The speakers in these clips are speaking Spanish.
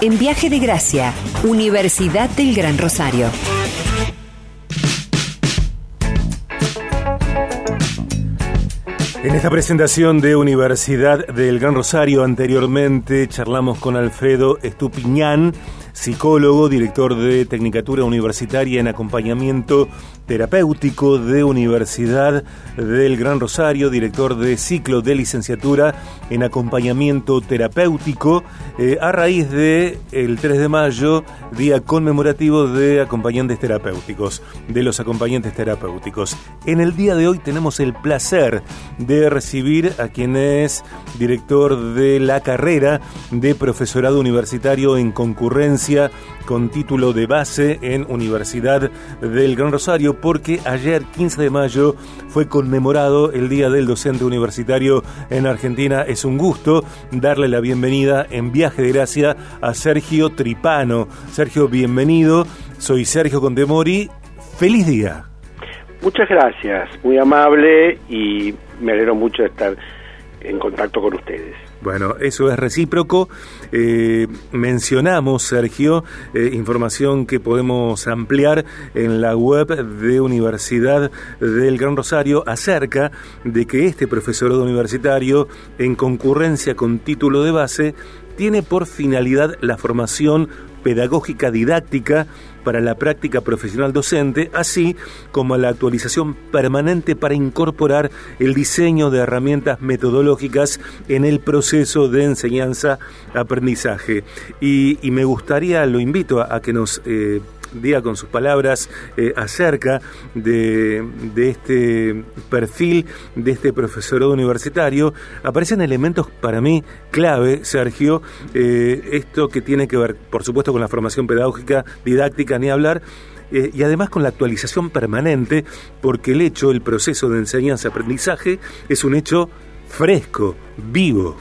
en Viaje de Gracia, Universidad del Gran Rosario. En esta presentación de Universidad del Gran Rosario anteriormente charlamos con Alfredo Estupiñán, psicólogo, director de Tecnicatura Universitaria en Acompañamiento Terapéutico de Universidad del Gran Rosario, director de ciclo de licenciatura en Acompañamiento Terapéutico, eh, a raíz de el 3 de mayo, día conmemorativo de acompañantes terapéuticos, de los acompañantes terapéuticos. En el día de hoy tenemos el placer de recibir a quien es director de la carrera de profesorado universitario en concurrencia con título de base en Universidad del Gran Rosario, porque ayer, 15 de mayo, fue conmemorado el Día del Docente Universitario en Argentina. Es un gusto darle la bienvenida en Viaje de Gracia a Sergio Tripano. Sergio, bienvenido. Soy Sergio Contemori. Feliz día. Muchas gracias, muy amable y me alegro mucho de estar en contacto con ustedes. Bueno, eso es recíproco. Eh, mencionamos, Sergio, eh, información que podemos ampliar en la web de Universidad del Gran Rosario acerca de que este profesorado universitario, en concurrencia con título de base, tiene por finalidad la formación pedagógica didáctica para la práctica profesional docente, así como la actualización permanente para incorporar el diseño de herramientas metodológicas en el proceso de enseñanza-aprendizaje. Y, me gustaría, lo invito a, que nos... Eh, diga con sus palabras eh, acerca de, este perfil de este profesorado universitario, aparecen elementos para mí clave, Sergio, eh, esto que tiene que ver, por supuesto, con la formación pedagógica, didáctica, ni hablar, eh, y además con la actualización permanente, porque el hecho, el proceso de enseñanza-aprendizaje es un hecho fresco, vivo.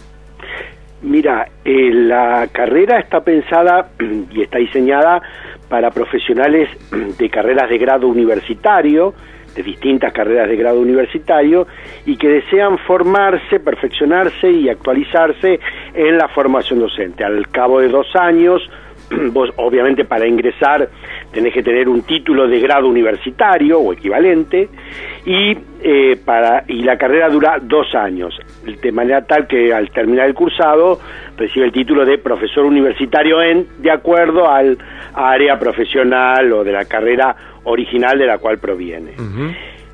Mira, la carrera está pensada y está diseñada para profesionales de carreras de grado universitario, de distintas carreras de grado universitario, y que desean formarse, perfeccionarse y actualizarse en la formación docente. Al cabo de dos años, vos obviamente para ingresar tenés que tener un título de grado universitario o equivalente y eh, para y la carrera dura dos años de manera tal que al terminar el cursado recibe el título de profesor universitario en de acuerdo al área profesional o de la carrera original de la cual proviene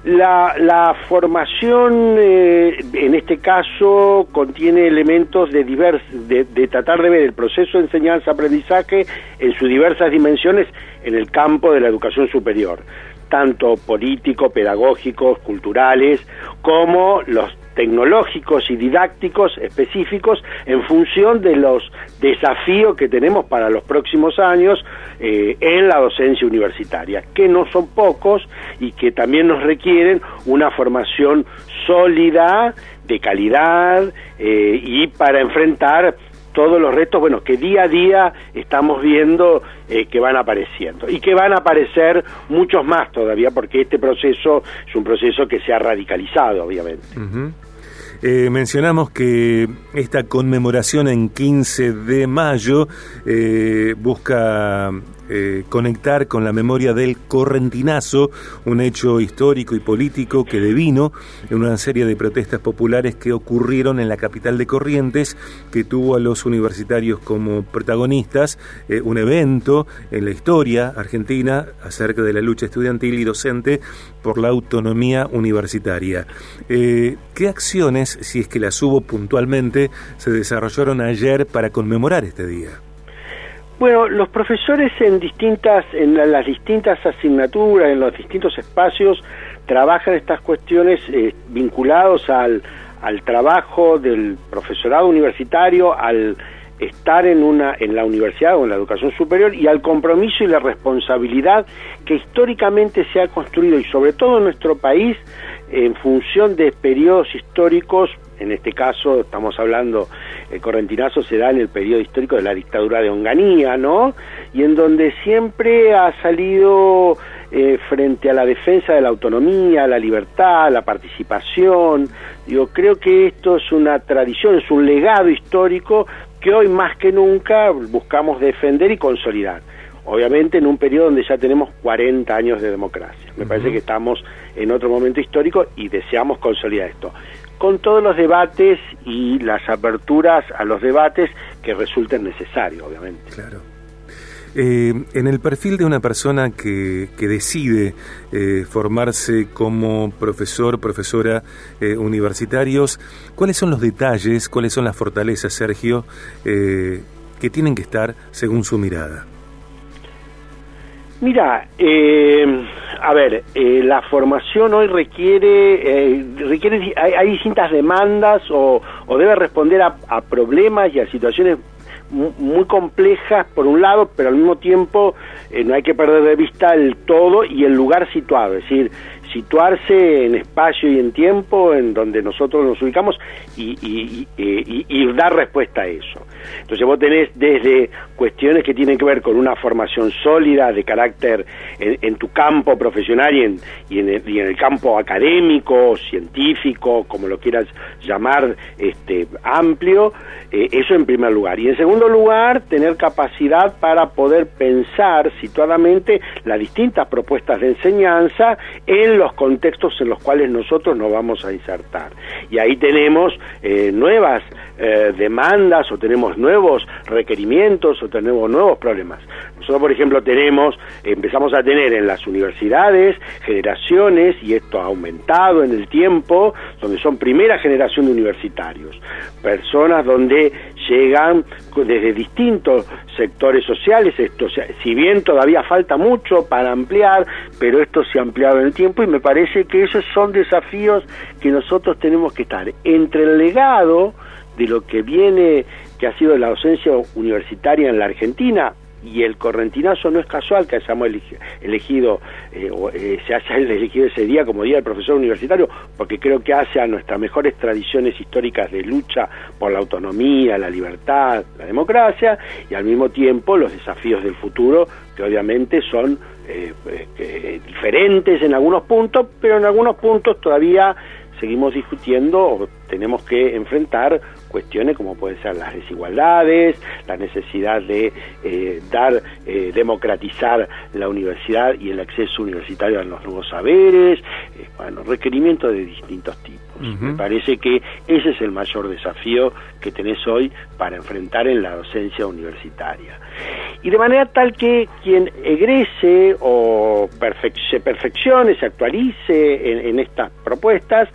la, la formación, eh, en este caso, contiene elementos de, divers, de, de, tratar de ver el proceso de enseñanza-aprendizaje en sus diversas dimensiones en el campo de la educación superior, tanto político, pedagógicos, culturales, como los tecnológicos y didácticos específicos en función de los desafíos que tenemos para los próximos años eh, en la docencia universitaria, que no son pocos y que también nos requieren una formación sólida, de calidad eh, y para enfrentar todos los retos, bueno, que día a día estamos viendo eh, que van apareciendo y que van a aparecer muchos más todavía porque este proceso es un proceso que se ha radicalizado, obviamente. Eh, mencionamos que esta conmemoración en 15 de mayo eh, busca eh, conectar con la memoria del correntinazo, un hecho histórico y político que devino en una serie de protestas populares que ocurrieron en la capital de Corrientes, que tuvo a los universitarios como protagonistas, eh, un evento en la historia argentina acerca de la lucha estudiantil y docente por la autonomía universitaria. Eh, ¿Qué acciones, si es que las hubo puntualmente, se desarrollaron ayer para conmemorar este día? Bueno, los profesores en distintas, en las distintas asignaturas, en los distintos espacios, trabajan estas cuestiones eh, vinculados al, al trabajo del profesorado universitario, al estar en una en la universidad o en la educación superior y al compromiso y la responsabilidad que históricamente se ha construido y sobre todo en nuestro país en función de periodos históricos en este caso estamos hablando, el correntinazo se da en el periodo histórico de la dictadura de Onganía, ¿no? Y en donde siempre ha salido eh, frente a la defensa de la autonomía, la libertad, la participación. Yo creo que esto es una tradición, es un legado histórico que hoy más que nunca buscamos defender y consolidar. Obviamente en un periodo donde ya tenemos 40 años de democracia. Me parece que estamos en otro momento histórico y deseamos consolidar esto. Con todos los debates y las aperturas a los debates que resulten necesarios, obviamente. Claro. Eh, en el perfil de una persona que, que decide eh, formarse como profesor, profesora eh, universitarios, ¿cuáles son los detalles, cuáles son las fortalezas, Sergio, que tienen que estar según su mirada? Mira, a ver, la formación hoy requiere, requiere hay, distintas demandas o, debe responder a problemas y a situaciones muy complejas por un lado, pero al mismo tiempo eh, no hay que perder de vista el todo y el lugar situado, es decir, situarse en espacio y en tiempo en donde nosotros nos ubicamos y, y, dar respuesta a eso. Entonces vos tenés desde cuestiones que tienen que ver con una formación sólida de carácter en, tu campo profesional y en, y en, el, en el campo académico, científico, como lo quieras llamar, este, amplio, eh, eso en primer lugar. Y en segundo lugar, tener capacidad para poder pensar situadamente las distintas propuestas de enseñanza en los contextos en los cuales nosotros nos vamos a insertar. Y ahí tenemos eh, nuevas eh, demandas o tenemos nuevos requerimientos o tenemos nuevos problemas. Nosotros, por ejemplo, tenemos, empezamos a tener en las universidades generaciones, y esto ha aumentado en el tiempo, donde son primera generación de universitarios, personas donde llegan desde distintos sectores sociales, esto, si bien todavía falta mucho para ampliar, pero esto se ha ampliado en el tiempo y me parece que esos son desafíos que nosotros tenemos que estar entre el legado de lo que viene, que ha sido la docencia universitaria en la Argentina, y el correntinazo no es casual que hayamos elegido, eh, o, eh, se haya elegido ese día como Día del Profesor Universitario, porque creo que hace a nuestras mejores tradiciones históricas de lucha por la autonomía, la libertad, la democracia, y al mismo tiempo los desafíos del futuro, que obviamente son eh, diferentes en algunos puntos, pero en algunos puntos todavía seguimos discutiendo tenemos que enfrentar cuestiones como pueden ser las desigualdades, la necesidad de eh, dar, eh, democratizar la universidad y el acceso universitario a los nuevos saberes, eh, bueno, requerimientos de distintos tipos. Me parece que ese es el mayor desafío que tenés hoy para enfrentar en la docencia universitaria. Y de manera tal que quien egrese o se perfeccione, se actualice en, estas propuestas,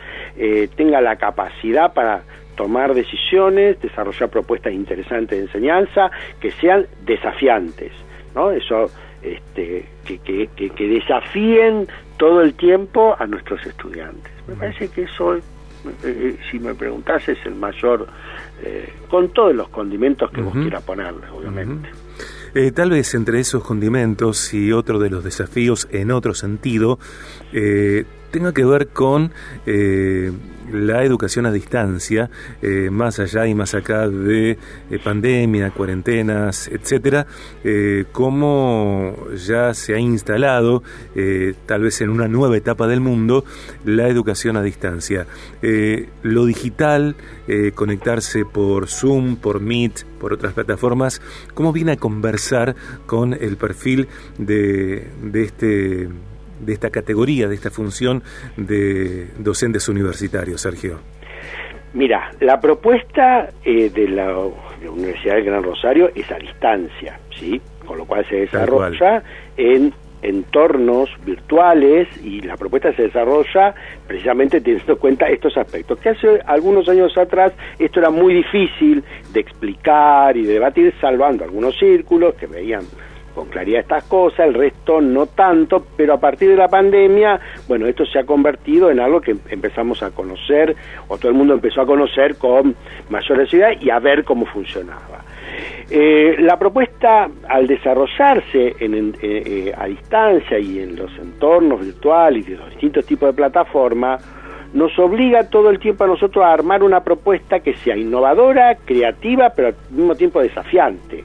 tenga la capacidad para tomar decisiones, desarrollar propuestas interesantes de enseñanza que sean desafiantes, ¿no? Eso, este, que, que, desafíen todo el tiempo a nuestros estudiantes. Me parece que eso, eh, eh, si me preguntase, es el mayor, eh, con todos los condimentos que vos quieras ponerle, obviamente. tal vez entre esos condimentos y otro de los desafíos en otro sentido, tenga que ver con la educación a distancia, eh, más allá y más acá de eh, pandemia, cuarentenas, etcétera, eh, cómo ya se ha instalado, tal vez en una nueva etapa del mundo, la educación a distancia. lo digital, conectarse por Zoom, por Meet, por otras plataformas, ¿cómo viene a conversar con el perfil de este de esta categoría, de esta función de docentes universitarios, Sergio? Mira, la propuesta eh, de, la, Universidad del Gran Rosario es a distancia, ¿sí? Con lo cual se desarrolla en entornos virtuales y la propuesta se desarrolla precisamente teniendo en cuenta estos aspectos, que hace algunos años atrás esto era muy difícil de explicar y de debatir, salvando algunos círculos que veían con claridad estas cosas, el resto no tanto, pero a partir de la pandemia, bueno, esto se ha convertido en algo que empezamos a conocer, o todo el mundo empezó a conocer con mayor necesidad y a ver cómo funcionaba. Eh, la propuesta, al desarrollarse en, eh, eh, a distancia y en los entornos virtuales y de los distintos tipos de plataformas, nos obliga todo el tiempo a nosotros a armar una propuesta que sea innovadora, creativa, pero al mismo tiempo desafiante.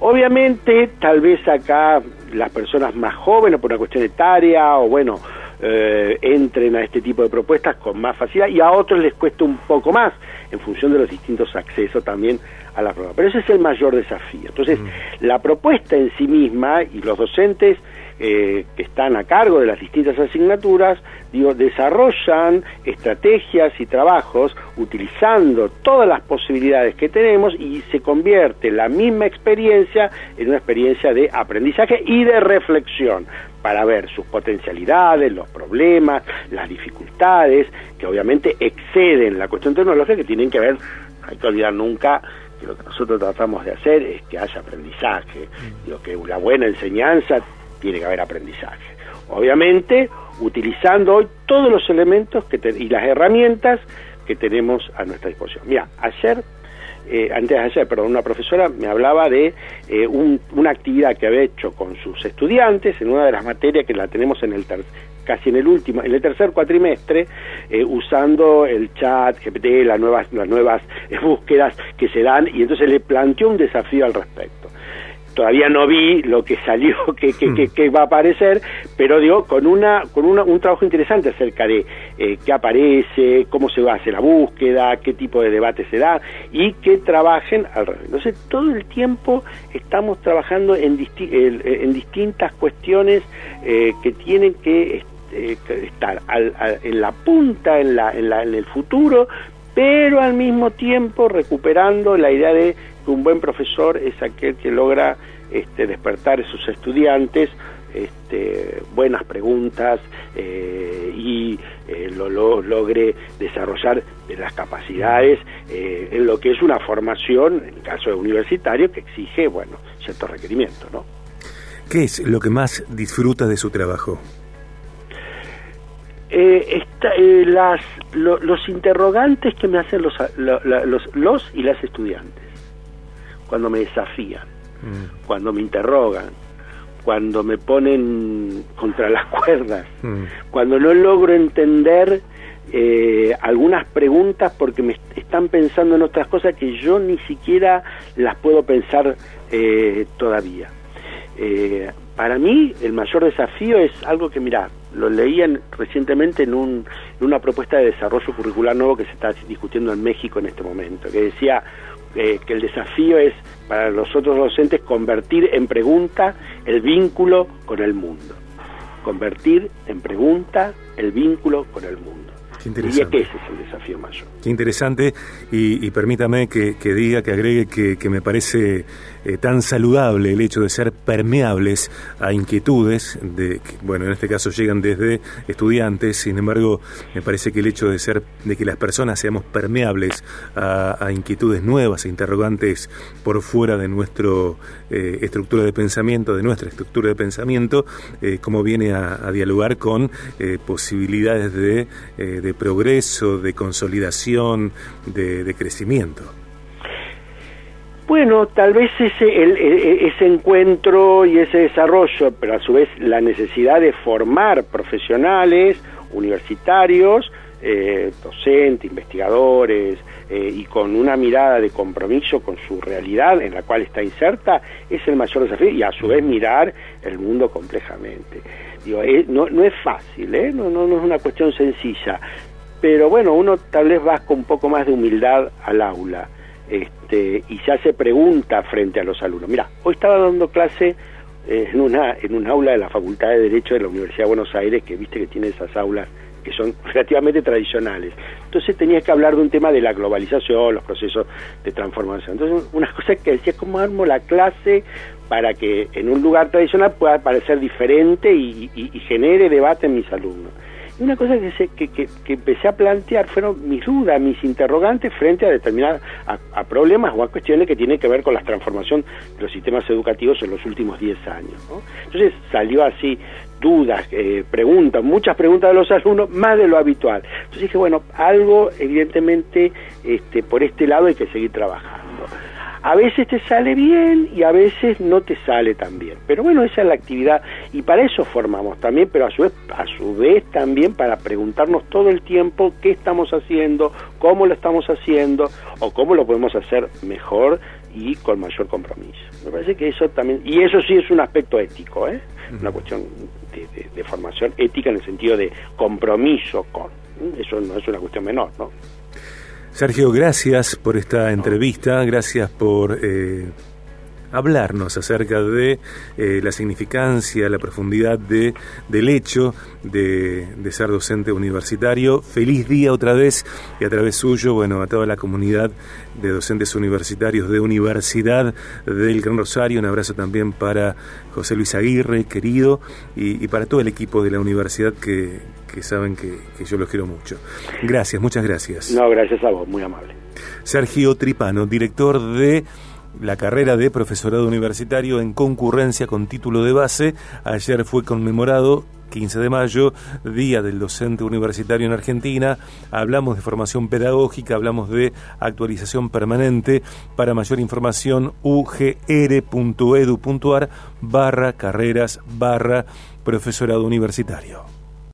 Obviamente, tal vez acá las personas más jóvenes, por una cuestión etaria, o bueno, eh, entren a este tipo de propuestas con más facilidad y a otros les cuesta un poco más en función de los distintos accesos también a la prueba. Pero ese es el mayor desafío. Entonces, la propuesta en sí misma y los docentes eh, que están a cargo de las distintas asignaturas, digo, desarrollan estrategias y trabajos utilizando todas las posibilidades que tenemos y se convierte la misma experiencia en una experiencia de aprendizaje y de reflexión para ver sus potencialidades, los problemas, las dificultades, que obviamente exceden la cuestión tecnológica, que tienen que ver, no hay que olvidar nunca que lo que nosotros tratamos de hacer es que haya aprendizaje, digo, que una buena enseñanza tiene que haber aprendizaje. Obviamente, utilizando hoy todos los elementos que y las herramientas que tenemos a nuestra disposición. Mira, ayer, eh, antes de ayer, perdón, una profesora me hablaba de eh, una actividad que había hecho con sus estudiantes en una de las materias que la tenemos en el casi en el último, en el tercer cuatrimestre, eh, usando el chat, GPT, las nuevas, las nuevas búsquedas que se dan, y entonces le planteó un desafío al respecto todavía no vi lo que salió, que, que, que, va a aparecer, pero digo, con una con una, un trabajo interesante acerca de eh, qué aparece, cómo se va a hacer la búsqueda, qué tipo de debate se da y que trabajen al revés. Entonces, todo el tiempo estamos trabajando en, en distintas cuestiones eh, que tienen que eh, estar en la punta, en, la, en, la, en el futuro, pero al mismo tiempo recuperando la idea de que un buen profesor es aquel que logra este, despertar a sus estudiantes este, buenas preguntas eh, y eh, lo, logre desarrollar las capacidades eh, en lo que es una formación, en el caso de universitario, que exige, bueno, ciertos requerimientos, ¿no? ¿Qué es lo que más disfruta de su trabajo? Eh, eh, las, los interrogantes que me hacen los, los, los, y las estudiantes, cuando me desafían, mm. cuando me interrogan, cuando me ponen contra las cuerdas, mm. cuando no logro entender eh, algunas preguntas porque me están pensando en otras cosas que yo ni siquiera las puedo pensar eh, todavía. Eh, para mí el mayor desafío es algo que, mira, lo leían recientemente en, un, en una propuesta de desarrollo curricular nuevo que se está discutiendo en México en este momento, que decía eh, que el desafío es para los otros docentes convertir en pregunta el vínculo con el mundo. Convertir en pregunta el vínculo con el mundo. Qué interesante. que ese es el desafío mayor. Qué interesante y, permítame que, diga, que agregue que, me parece eh, tan saludable el hecho de ser permeables a inquietudes, de bueno, en este caso llegan desde estudiantes, sin embargo, me parece que el hecho de ser, de que las personas seamos permeables a, inquietudes nuevas, e interrogantes por fuera de nuestra eh, estructura de pensamiento, de nuestra estructura de pensamiento, eh, como viene a, dialogar con posibilidades de de progreso, de consolidación, de, crecimiento? Bueno, tal vez ese, ese encuentro y ese desarrollo, pero a su vez la necesidad de formar profesionales, universitarios, eh, docentes, investigadores, eh, y con una mirada de compromiso con su realidad en la cual está inserta, es el mayor desafío, y a su vez mirar el mundo complejamente. Digo, eh, no, no es fácil, ¿eh? no, no, no es una cuestión sencilla, pero bueno, uno tal vez va con un poco más de humildad al aula este, y se hace pregunta frente a los alumnos. Mira, hoy estaba dando clase eh, en, una, en un aula de la Facultad de Derecho de la Universidad de Buenos Aires, que viste que tiene esas aulas que son relativamente tradicionales. Entonces tenía que hablar de un tema de la globalización, los procesos de transformación. Entonces, una cosa que decía, ¿cómo armo la clase para que en un lugar tradicional pueda parecer diferente y genere debate en mis alumnos? Una cosa que, que, que, empecé a plantear fueron mis dudas, mis interrogantes frente a determinados a, problemas o a cuestiones que tienen que ver con la transformación de los sistemas educativos en los últimos 10 años. Entonces salió así dudas, eh, preguntas, muchas preguntas de los alumnos, más de lo habitual. Entonces dije, bueno, algo evidentemente este, por este lado hay que seguir trabajando. A veces te sale bien y a veces no te sale tan bien. Pero bueno, esa es la actividad y para eso formamos también, pero a su vez, a su vez también para preguntarnos todo el tiempo qué estamos haciendo, cómo lo estamos haciendo o cómo lo podemos hacer mejor y con mayor compromiso. Me parece que eso también, y eso sí es un aspecto ético, ¿eh? una cuestión de formación ética en el sentido de compromiso con. Eso no es una cuestión menor, ¿no? Sergio, gracias por esta entrevista, gracias por eh, hablarnos acerca de eh, la significancia, la profundidad de, del hecho de, ser docente universitario. Feliz día otra vez y a través suyo, bueno, a toda la comunidad de docentes universitarios de Universidad del Gran Rosario. Un abrazo también para José Luis Aguirre, querido, y, para todo el equipo de la universidad que, saben que, que yo los quiero mucho. Gracias, muchas gracias. No, gracias a vos, muy amable. Sergio Tripano, director de la carrera de profesorado universitario en concurrencia con título de base. Ayer fue conmemorado 15 de mayo, Día del Docente Universitario en Argentina. Hablamos de formación pedagógica, hablamos de actualización permanente. Para mayor información, ugr.edu.ar barra carreras barra profesorado universitario.